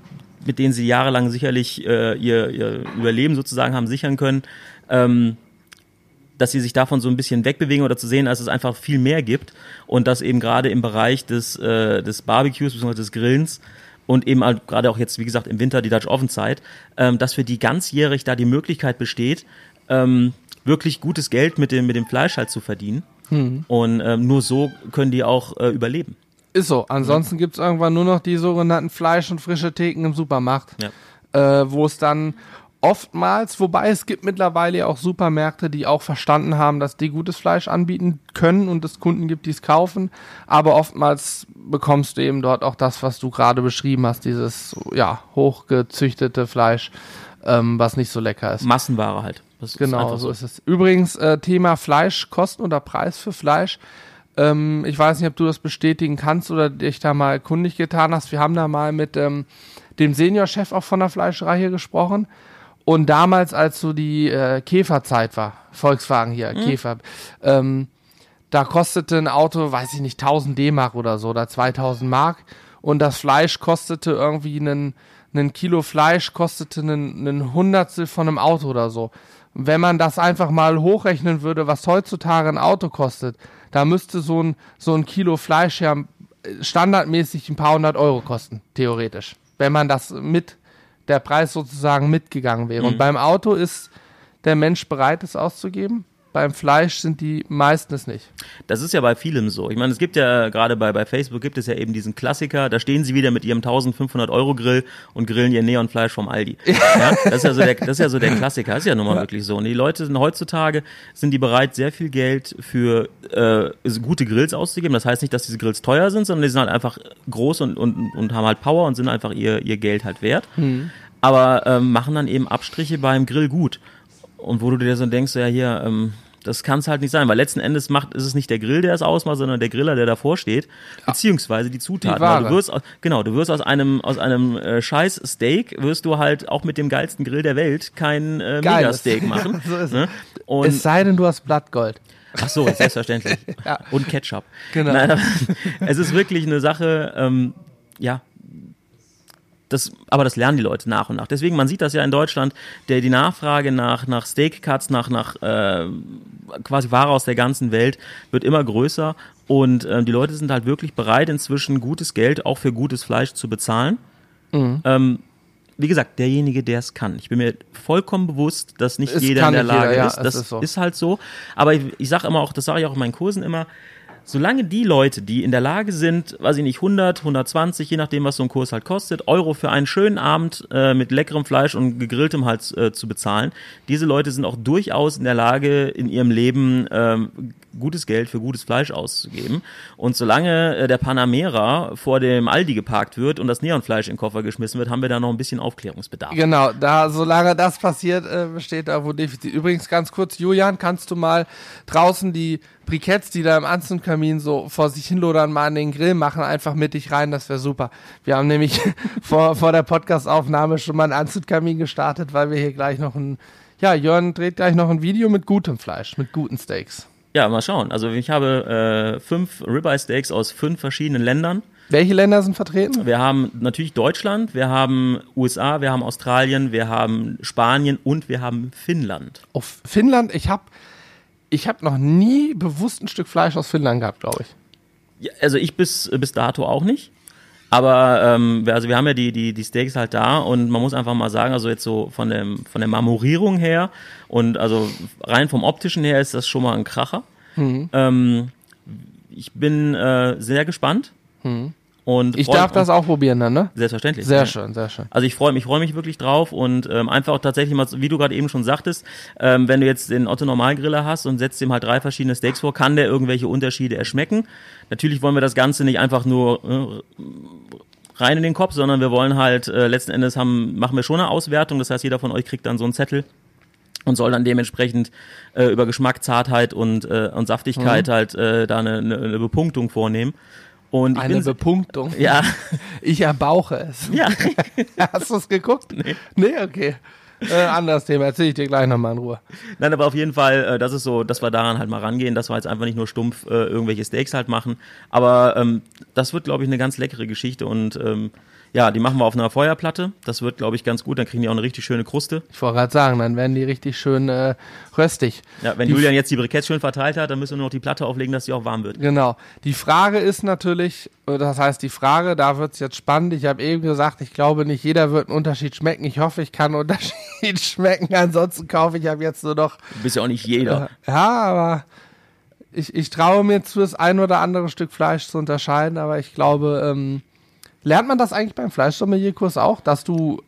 mit denen sie jahrelang sicherlich äh, ihr, ihr Überleben sozusagen haben sichern können, ähm, dass sie sich davon so ein bisschen wegbewegen oder zu sehen, dass es einfach viel mehr gibt und dass eben gerade im Bereich des, äh, des Barbecues bzw. des Grillens und eben halt gerade auch jetzt, wie gesagt, im Winter die Dutch Oven Zeit, ähm, dass für die ganzjährig da die Möglichkeit besteht, ähm, wirklich gutes Geld mit dem, mit dem Fleisch halt zu verdienen. Und ähm, nur so können die auch äh, überleben. Ist so. Ansonsten gibt's irgendwann nur noch die sogenannten Fleisch- und frische Theken im Supermarkt, Ja. äh, wo es dann oftmals, wobei es gibt mittlerweile ja auch Supermärkte, die auch verstanden haben, dass die gutes Fleisch anbieten können und es Kunden gibt, die es kaufen. Aber oftmals bekommst du eben dort auch das, was du gerade beschrieben hast, dieses ja hochgezüchtete Fleisch, ähm, was nicht so lecker ist. Massenware halt. Das ist Genau, einfach so ist es. Übrigens, äh, Thema Fleisch, Kosten oder Preis für Fleisch. Ähm, ich weiß nicht, ob du das bestätigen kannst oder dich da mal kundig getan hast. Wir haben da mal mit ähm, dem Seniorchef auch von der Fleischerei hier gesprochen. Und damals, als so die äh, Käferzeit war, Volkswagen hier, Käfer, ähm, da kostete ein Auto, weiß ich nicht, 1000 D-Mark oder so, oder 2000 Mark. Und das Fleisch kostete irgendwie einen, einen Kilo Fleisch kostete einen, einen Hundertstel von einem Auto oder so. Wenn man das einfach mal hochrechnen würde, was heutzutage ein Auto kostet, da müsste so ein, so ein Kilo Fleisch ja standardmäßig ein paar hundert Euro kosten, theoretisch. Wenn man das mit, der Preis sozusagen mitgegangen wäre. Und beim Auto ist der Mensch bereit, es auszugeben. Beim Fleisch sind die meisten es nicht. Das ist ja bei vielem so. Ich meine, es gibt ja gerade bei, bei Facebook gibt es ja eben diesen Klassiker, da stehen sie wieder mit ihrem 1500 Euro Grill und grillen ihr Neonfleisch vom Aldi. Ja, das ist ja so der, das ist ja so der Klassiker. Das ist ja nun mal wirklich so. Und die Leute sind heutzutage, sind die bereit, sehr viel Geld für äh, gute Grills auszugeben. Das heißt nicht, dass diese Grills teuer sind, sondern die sind halt einfach groß und, und, und haben halt Power und sind einfach ihr, ihr Geld halt wert. Aber ähm, machen dann eben Abstriche beim Grill gut. Und wo du dir so denkst, ja hier, ähm, das kann es halt nicht sein, weil letzten Endes macht ist es nicht der Grill, der es ausmacht, sondern der Griller, der davor steht, beziehungsweise die Zutaten. Die. Weil du wirst, aus- genau, du wirst aus einem aus einem äh, Scheiß Steak wirst du halt auch mit dem geilsten Grill der Welt kein äh, Geiles. Megasteak machen. So ist ne? es Und sei denn, du hast Blattgold. Ach so, selbstverständlich. Ja. Und Ketchup. Genau. Nein, es ist wirklich eine Sache, ähm, ja. Das, aber das lernen die Leute nach und nach. Deswegen, man sieht das ja in Deutschland, der, die Nachfrage nach, nach Steak-Cuts, nach, nach äh, quasi Ware aus der ganzen Welt wird immer größer und äh, die Leute sind halt wirklich bereit, inzwischen gutes Geld auch für gutes Fleisch zu bezahlen. Mhm. Ähm, wie gesagt, derjenige, der es kann. Ich bin mir vollkommen bewusst, dass nicht Es jeder in der nicht jeder, Lage ja, ist. Das ist so. ist halt so. Aber ich, ich sage immer auch, das sage ich auch in meinen Kursen immer, solange die Leute, die in der Lage sind, weiß ich nicht, 100, 120, je nachdem, was so ein Kurs halt kostet, Euro für einen schönen Abend äh, mit leckerem Fleisch und gegrilltem halt äh, zu bezahlen, diese Leute sind auch durchaus in der Lage, in ihrem Leben ähm, gutes Geld für gutes Fleisch auszugeben. Und solange äh, der Panamera vor dem Aldi geparkt wird und das Neonfleisch in den Koffer geschmissen wird, haben wir da noch ein bisschen Aufklärungsbedarf. Genau, da, solange das passiert, äh, besteht da wohl Defizit. Übrigens ganz kurz, Julian, kannst du mal draußen die Briketts, die da im Anzündkamin so vor sich hinlodern, mal an den Grill machen, einfach mit dich rein, das wäre super. Wir haben nämlich vor, vor der Podcast-Aufnahme schon mal einen Anzündkamin gestartet, weil wir hier gleich noch ein, ja, Jörn dreht gleich noch ein Video mit gutem Fleisch, mit guten Steaks. Ja, mal schauen. Also ich habe äh, fünf Ribeye Steaks aus fünf verschiedenen Ländern. Welche Länder sind vertreten? Wir haben natürlich Deutschland, wir haben USA, wir haben Australien, wir haben Spanien und wir haben Finnland. Auf Finnland, ich habe ich hab noch nie bewusst ein Stück Fleisch aus Finnland gehabt, glaube ich. Ja, also ich bis, bis dato auch nicht. Aber ähm, wir- also wir haben ja die, die, die Steaks halt da und man muss einfach mal sagen, also jetzt so von, dem, von der Marmorierung her und also rein vom optischen her ist das schon mal ein Kracher. Mhm. Ähm, ich bin äh, sehr gespannt. Und Mhm. Ich darf das auch probieren dann, ne? Selbstverständlich. Sehr ja. schön, sehr schön. Also ich freue mich, freue mich wirklich drauf und ähm, einfach tatsächlich mal, wie du gerade eben schon sagtest, ähm, wenn du jetzt den Otto Normalgriller hast und setzt ihm halt drei verschiedene Steaks vor, kann der irgendwelche Unterschiede erschmecken. Natürlich wollen wir das Ganze nicht einfach nur äh, rein in den Kopf, sondern wir wollen halt äh, letzten Endes haben, machen wir schon eine Auswertung. Das heißt, jeder von euch kriegt dann so einen Zettel und soll dann dementsprechend äh, über Geschmack, Zartheit und, äh, und Saftigkeit halt äh, da eine, eine, eine Bepunktung vornehmen. Und Eine bin, Bepunktung. ja, Ich erbauche es. ja. Hast du es geguckt? Nee. Nee, okay. Äh, anderes Thema, erzähl ich dir gleich nochmal in Ruhe. Nein, aber auf jeden Fall, äh, das ist so, dass wir daran halt mal rangehen, dass wir jetzt einfach nicht nur stumpf äh, irgendwelche Steaks halt machen. Aber ähm, das wird, glaube ich, eine ganz leckere Geschichte und ähm, ja, die machen wir auf einer Feuerplatte. Das wird, glaube ich, ganz gut. Dann kriegen die auch eine richtig schöne Kruste. Ich wollte gerade sagen, dann werden die richtig schön äh, röstig. Ja, wenn Die- Julian jetzt die Briketts schön verteilt hat, dann müssen wir nur noch die Platte auflegen, dass sie auch warm wird. Genau. Die Frage ist natürlich, äh, das heißt die Frage, da wird's jetzt spannend. Ich habe eben gesagt, ich glaube nicht jeder wird einen Unterschied schmecken. Ich hoffe, ich kann einen Unterschied schmecken. Ansonsten kaufe ich ab jetzt nur noch Du bist ja auch nicht jeder. Ja, aber ich, ich traue mir zu, das ein oder andere Stück Fleisch zu unterscheiden, aber ich glaube, ähm, lernt man das eigentlich beim Fleischsommelierkurs auch, dass du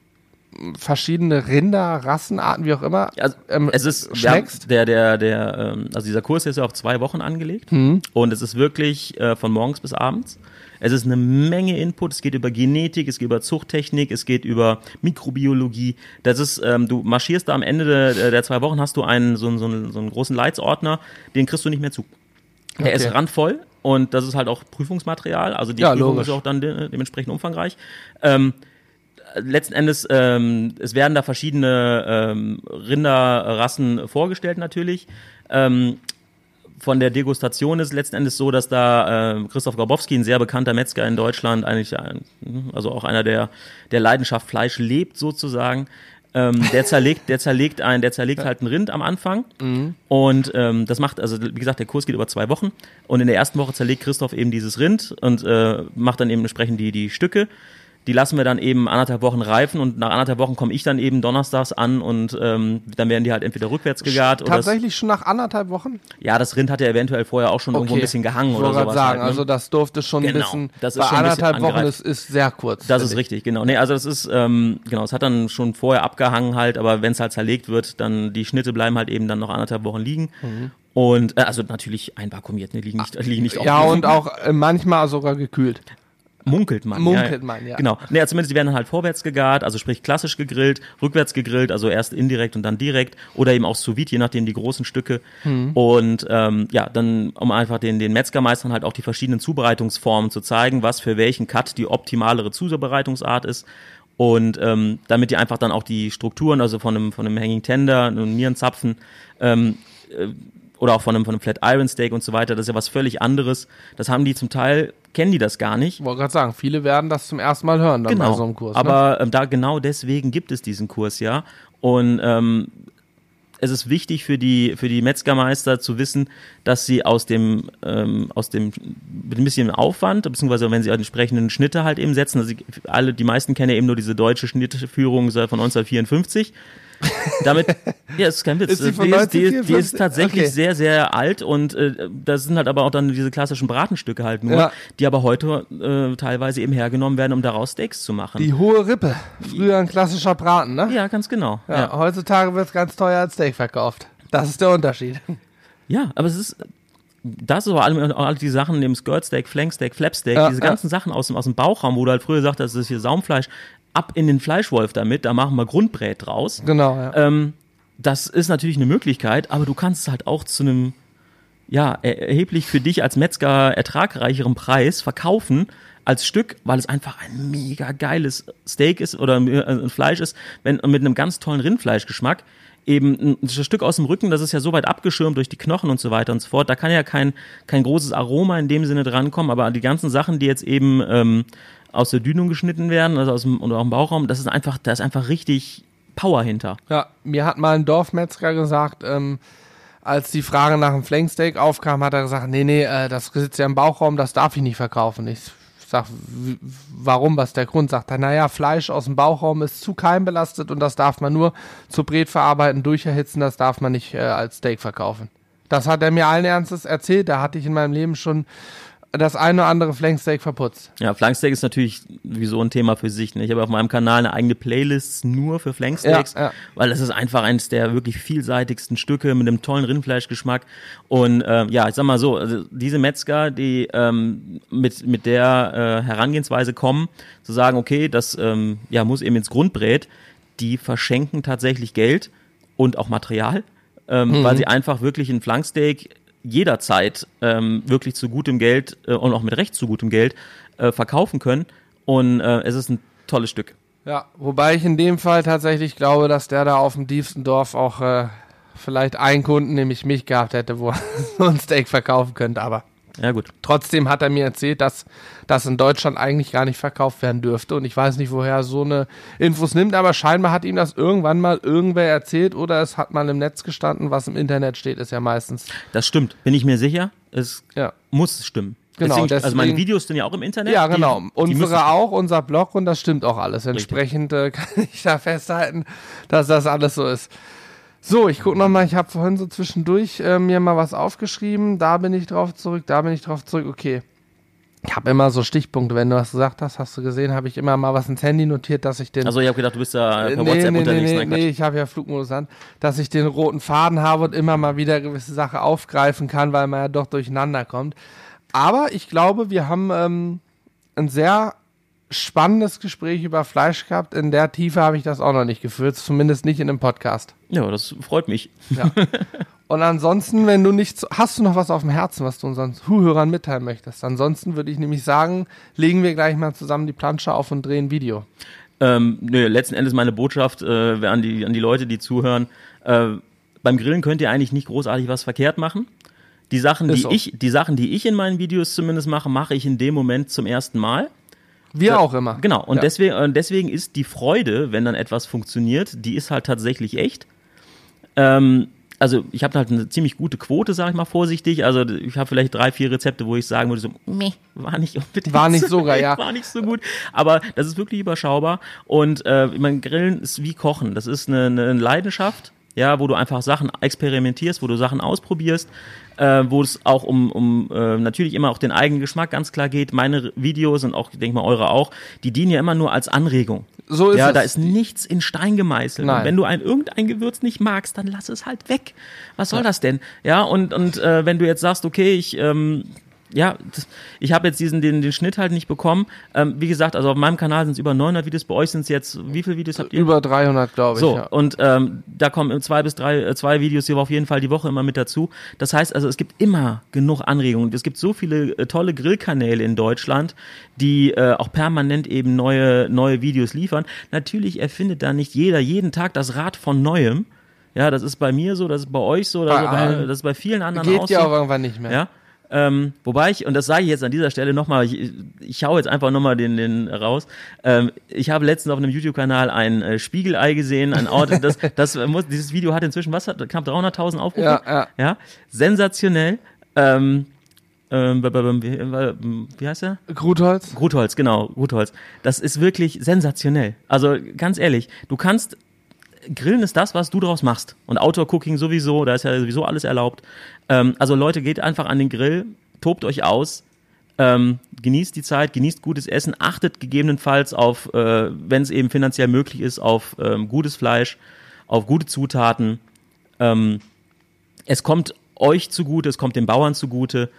verschiedene Rinder, Rassenarten, wie auch immer, Also, ähm, es ist schmeckst? der der der ähm, also dieser Kurs ist ja auf zwei Wochen angelegt Mhm. und es ist wirklich äh, von morgens bis abends. Es ist eine Menge Input. Es geht über Genetik, es geht über Zuchttechnik, es geht über Mikrobiologie. Das ist ähm, du marschierst da am Ende der, der zwei Wochen hast du einen so, einen- so, einen, so einen großen Leitsordner, den kriegst du nicht mehr zu. Der Okay. ist randvoll und das ist halt auch Prüfungsmaterial. Also die Ja, Prüfung logisch. ist auch dann de dementsprechend umfangreich. Ähm, letzten Endes, ähm, es werden da verschiedene ähm, Rinderrassen vorgestellt natürlich. Ähm, von der Degustation ist letzten Endes so, dass da äh, Christoph Grabowski, ein sehr bekannter Metzger in Deutschland, eigentlich ein, also auch einer, der der Leidenschaft Fleisch lebt sozusagen, ähm, der zerlegt, der zerlegt ein, der zerlegt halt ein Rind am Anfang. Und ähm, das macht, also wie gesagt, der Kurs geht über zwei Wochen. Und in der ersten Woche zerlegt Christoph eben dieses Rind und äh, macht dann eben entsprechend die die Stücke. Die lassen wir dann eben anderthalb Wochen reifen und nach anderthalb Wochen komme ich dann eben donnerstags an und ähm, dann werden die halt entweder rückwärts gegart oder das, Tatsächlich schon nach anderthalb Wochen? ja, das Rind hat ja eventuell vorher auch schon irgendwo ein bisschen gehangen ich oder sowas. sagen, halt, ne? also das durfte schon ein Genau, bisschen, das ist bei schon ein bisschen anderthalb Wochen ist, ist sehr kurz. Das ist richtig, genau. Nee, also das ist, ähm, genau, es hat dann schon vorher abgehangen halt, aber wenn es halt zerlegt wird, dann die Schnitte bleiben halt eben dann noch anderthalb Wochen liegen. Und äh, also natürlich einvakuumiert, ne, liegen nicht, liegen nicht Mhm. Ja, und auch äh, manchmal sogar gekühlt. Munkelt man. Munkelt man, ja. Genau. Nee, zumindest die werden dann halt vorwärts gegart, also sprich klassisch gegrillt, rückwärts gegrillt, also erst indirekt und dann direkt oder eben auch sous vide, je nachdem die großen Stücke. Mhm. Und ähm, ja, dann um einfach den, den Metzgermeistern halt auch die verschiedenen Zubereitungsformen zu zeigen, was für welchen Cut die optimalere Zubereitungsart ist. Und ähm, damit die einfach dann auch die Strukturen, also von einem, von einem Hanging Tender, einem Nierenzapfen, ähm, oder auch von einem, von einem Flat Iron Steak und so weiter, das ist ja was völlig anderes. Das haben die zum Teil, kennen die das gar nicht. Ich wollte gerade sagen, viele werden das zum ersten Mal hören dann bei so einem Kurs. ne? Genau. Aber ähm, da genau deswegen gibt es diesen Kurs ja. Und ähm, es ist wichtig für die für die Metzgermeister zu wissen, dass sie aus dem ähm, aus dem mit ein bisschen Aufwand beziehungsweise wenn sie die entsprechenden Schnitte halt eben setzen, also alle die meisten kennen ja eben nur diese deutsche Schnittführung von 1954. Damit, ja, ist kein Witz. Ist die von die, ist, die, die 1954? ist tatsächlich Okay. sehr, sehr alt und äh, das sind halt aber auch dann diese klassischen Bratenstücke halt nur, Ja. die aber heute äh, teilweise eben hergenommen werden, um daraus Steaks zu machen. Die hohe Rippe. Früher ein klassischer Braten, ne? ja, ganz genau. Ja, Ja. Heutzutage wird es ganz teuer als Steak verkauft. Das ist der Unterschied. ja, aber es ist, das ist vor allem auch alle die Sachen, dem Skirt Steak, Flank Steak, Flap Steak, Ja, diese ja. ganzen Sachen aus dem, aus dem Bauchraum, wo du halt früher sagst, das ist hier Saumfleisch, ab in den Fleischwolf damit, da machen wir Grundbrät draus. Genau, ja. Ähm, das ist natürlich eine Möglichkeit, aber du kannst es halt auch zu einem ja, er- erheblich für dich als Metzger ertragreicheren Preis verkaufen als Stück, weil es einfach ein mega geiles Steak ist oder äh, ein Fleisch ist, wenn mit einem ganz tollen Rindfleischgeschmack. Eben ein ein Stück aus dem Rücken, das ist ja so weit abgeschirmt durch die Knochen und so weiter und so fort. Da kann ja kein, kein großes Aroma in dem Sinne drankommen, aber die ganzen Sachen, die jetzt eben ähm, aus der Dünung geschnitten werden, also aus dem, oder aus dem Bauchraum, das ist einfach, da ist einfach richtig Power hinter. Ja, mir hat mal ein Dorfmetzger gesagt, ähm, als die Frage nach dem Flanksteak aufkam, hat er gesagt, nee, nee, äh, das sitzt ja im Bauchraum, das darf ich nicht verkaufen. Ich sag, warum, was der Grund? Sagt er, naja, Fleisch aus dem Bauchraum ist zu keimbelastet und das darf man nur zu Bret verarbeiten, durcherhitzen, das darf man nicht äh, als Steak verkaufen. Das hat er mir allen Ernstes erzählt, da hatte ich in meinem Leben schon das eine oder andere Flanksteak verputzt. Ja, Flanksteak ist natürlich sowieso ein Thema für sich. Ne? Ich habe auf meinem Kanal eine eigene Playlist nur für Flanksteaks, Ja, ja. weil das ist einfach eines der wirklich vielseitigsten Stücke mit einem tollen Rindfleischgeschmack. Und ähm, ja, ich sag mal so, also diese Metzger, die ähm, mit, mit der äh, Herangehensweise kommen, zu sagen, okay, das ähm, ja, muss eben ins Grundbrät, die verschenken tatsächlich Geld und auch Material, ähm, weil sie einfach wirklich ein Flanksteak jederzeit ähm, wirklich zu gutem Geld äh, und auch mit Recht zu gutem Geld äh, verkaufen können. Und äh, es ist ein tolles Stück. Ja, wobei ich in dem Fall tatsächlich glaube, dass der da auf dem tiefsten Dorf auch äh, vielleicht einen Kunden, nämlich mich, gehabt hätte, wo er so ein Steak verkaufen könnte. Aber Ja gut. trotzdem hat er mir erzählt, dass das in Deutschland eigentlich gar nicht verkauft werden dürfte. Und ich weiß nicht, woher er so eine Infos nimmt, aber scheinbar hat ihm das irgendwann mal irgendwer erzählt oder es hat mal im Netz gestanden, was im Internet steht, ist ja meistens. Das stimmt, bin ich mir sicher. Es Ja. muss stimmen. Genau, Deswegen, also meine deswegen- Videos sind ja auch im Internet. Ja, Die- genau. die Unsere müssen- auch, unser Blog und das stimmt auch alles. Entsprechend äh, kann ich da festhalten, dass das alles so ist. So, ich gucke nochmal, ich habe vorhin so zwischendurch äh, mir mal was aufgeschrieben. Da bin ich drauf zurück, da bin ich drauf zurück. Okay. Ich habe immer so Stichpunkte, wenn du was gesagt hast, hast du gesehen, habe ich immer mal was ins Handy notiert, dass ich den. Also ich habe gedacht, du bist Äh, per nee, WhatsApp nee, unterwegs. Nee, Nein, nee, ich habe ja Flugmodus an, dass ich den roten Faden habe und immer mal wieder gewisse Sachen aufgreifen kann, weil man ja doch durcheinander kommt. Aber ich glaube, wir haben ähm, ein sehr spannendes Gespräch über Fleisch gehabt. In der Tiefe habe ich das auch noch nicht geführt, zumindest nicht in einem Podcast. Ja, das freut mich. Ja. Und ansonsten, wenn du nichts, hast du noch was auf dem Herzen, was du unseren Zuhörern mitteilen möchtest? Ansonsten würde ich nämlich sagen, legen wir gleich mal zusammen die Plansche auf und drehen Video. Ähm, nö, letzten Endes meine Botschaft äh, an, die, an die Leute, die zuhören. Äh, beim Grillen könnt ihr eigentlich nicht großartig was verkehrt machen. Die Sachen, Ist die so. ich, die Sachen, die ich in meinen Videos zumindest mache, mache ich in dem Moment zum ersten Mal. Wir Ja, auch immer. Genau, und Ja. deswegen, und deswegen ist die Freude, wenn dann etwas funktioniert, die ist halt tatsächlich echt. Ähm, also ich habe halt eine ziemlich gute Quote, sage ich mal vorsichtig. Also ich habe vielleicht drei, vier Rezepte, wo ich sagen würde, so, meh, war nicht unbedingt War nicht so ja. war nicht so gut. Aber das ist wirklich überschaubar. Und äh, ich mein, Grillen ist wie Kochen. Das ist eine, eine Leidenschaft, ja, wo du einfach Sachen experimentierst, wo du Sachen ausprobierst, äh, wo es auch um, um äh, natürlich immer auch den eigenen Geschmack ganz klar geht. Meine Videos und auch, ich denke mal, eure auch, die dienen ja immer nur als Anregung. So ist ja, es. da ist nichts in Stein gemeißelt. Nein. Und wenn du ein irgendein Gewürz nicht magst, dann lass es halt weg. Was soll das denn? Ja, und, und äh, wenn du jetzt sagst, okay, ich, ähm, ja, das, ich habe jetzt diesen, den, den Schnitt halt nicht bekommen. Ähm, wie gesagt, also auf meinem Kanal sind es über 900 Videos, bei euch sind es jetzt, wie viele Videos habt ihr? Über 300, glaube ich. So, ja. und ähm, da kommen zwei bis drei, äh, zwei Videos hier auf jeden Fall die Woche immer mit dazu. Das heißt also, es gibt immer genug Anregungen. Es gibt so viele äh, tolle Grillkanäle in Deutschland, die äh, auch permanent eben neue, neue Videos liefern. Natürlich erfindet da nicht jeder jeden Tag das Rad von Neuem. Ja, das ist bei mir so, das ist bei euch so, das, Bei ist, bei, das ist bei vielen anderen Geht auch ja so. auch irgendwann nicht mehr. Ja. Ähm, wobei ich, und das sage ich jetzt an dieser Stelle nochmal, ich, ich hau jetzt einfach nochmal den, den raus. Ähm, ich habe letztens auf einem YouTube-Kanal ein äh, Spiegelei gesehen, ein Auto, das, das muss, dieses Video hat inzwischen, was knapp 300.000 Aufrufe. Ja, ja. ja. Sensationell. Ähm, ähm, wie, wie heißt er? Grutholz? Grutholz, genau, Grutholz. Das ist wirklich sensationell. Also ganz ehrlich, du kannst Grillen ist das, was du draus machst. Und Outdoor-Cooking sowieso, da ist ja sowieso alles erlaubt. Ähm, also Leute, geht einfach an den Grill, tobt euch aus, ähm, genießt die Zeit, genießt gutes Essen, achtet gegebenenfalls auf, äh, wenn es eben finanziell möglich ist, auf ähm, gutes Fleisch, auf gute Zutaten. Ähm, es kommt euch zugute, es kommt den Bauern zugute.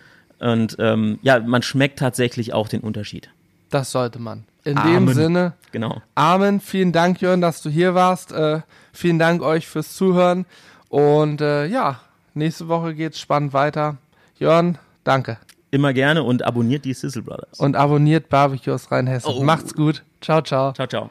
Und ähm, ja, man schmeckt tatsächlich auch den Unterschied. Das sollte man. In Amen. dem Sinne, Genau. Amen. Vielen Dank, Jörn, dass du hier warst. Äh, vielen Dank euch fürs Zuhören. Und äh, ja, nächste Woche geht's spannend weiter. Jörn, danke. Immer gerne und abonniert die Sizzle Brothers. Und abonniert Barbecue aus Rheinhessen. Oh. Macht's gut. Ciao, ciao. Ciao, ciao.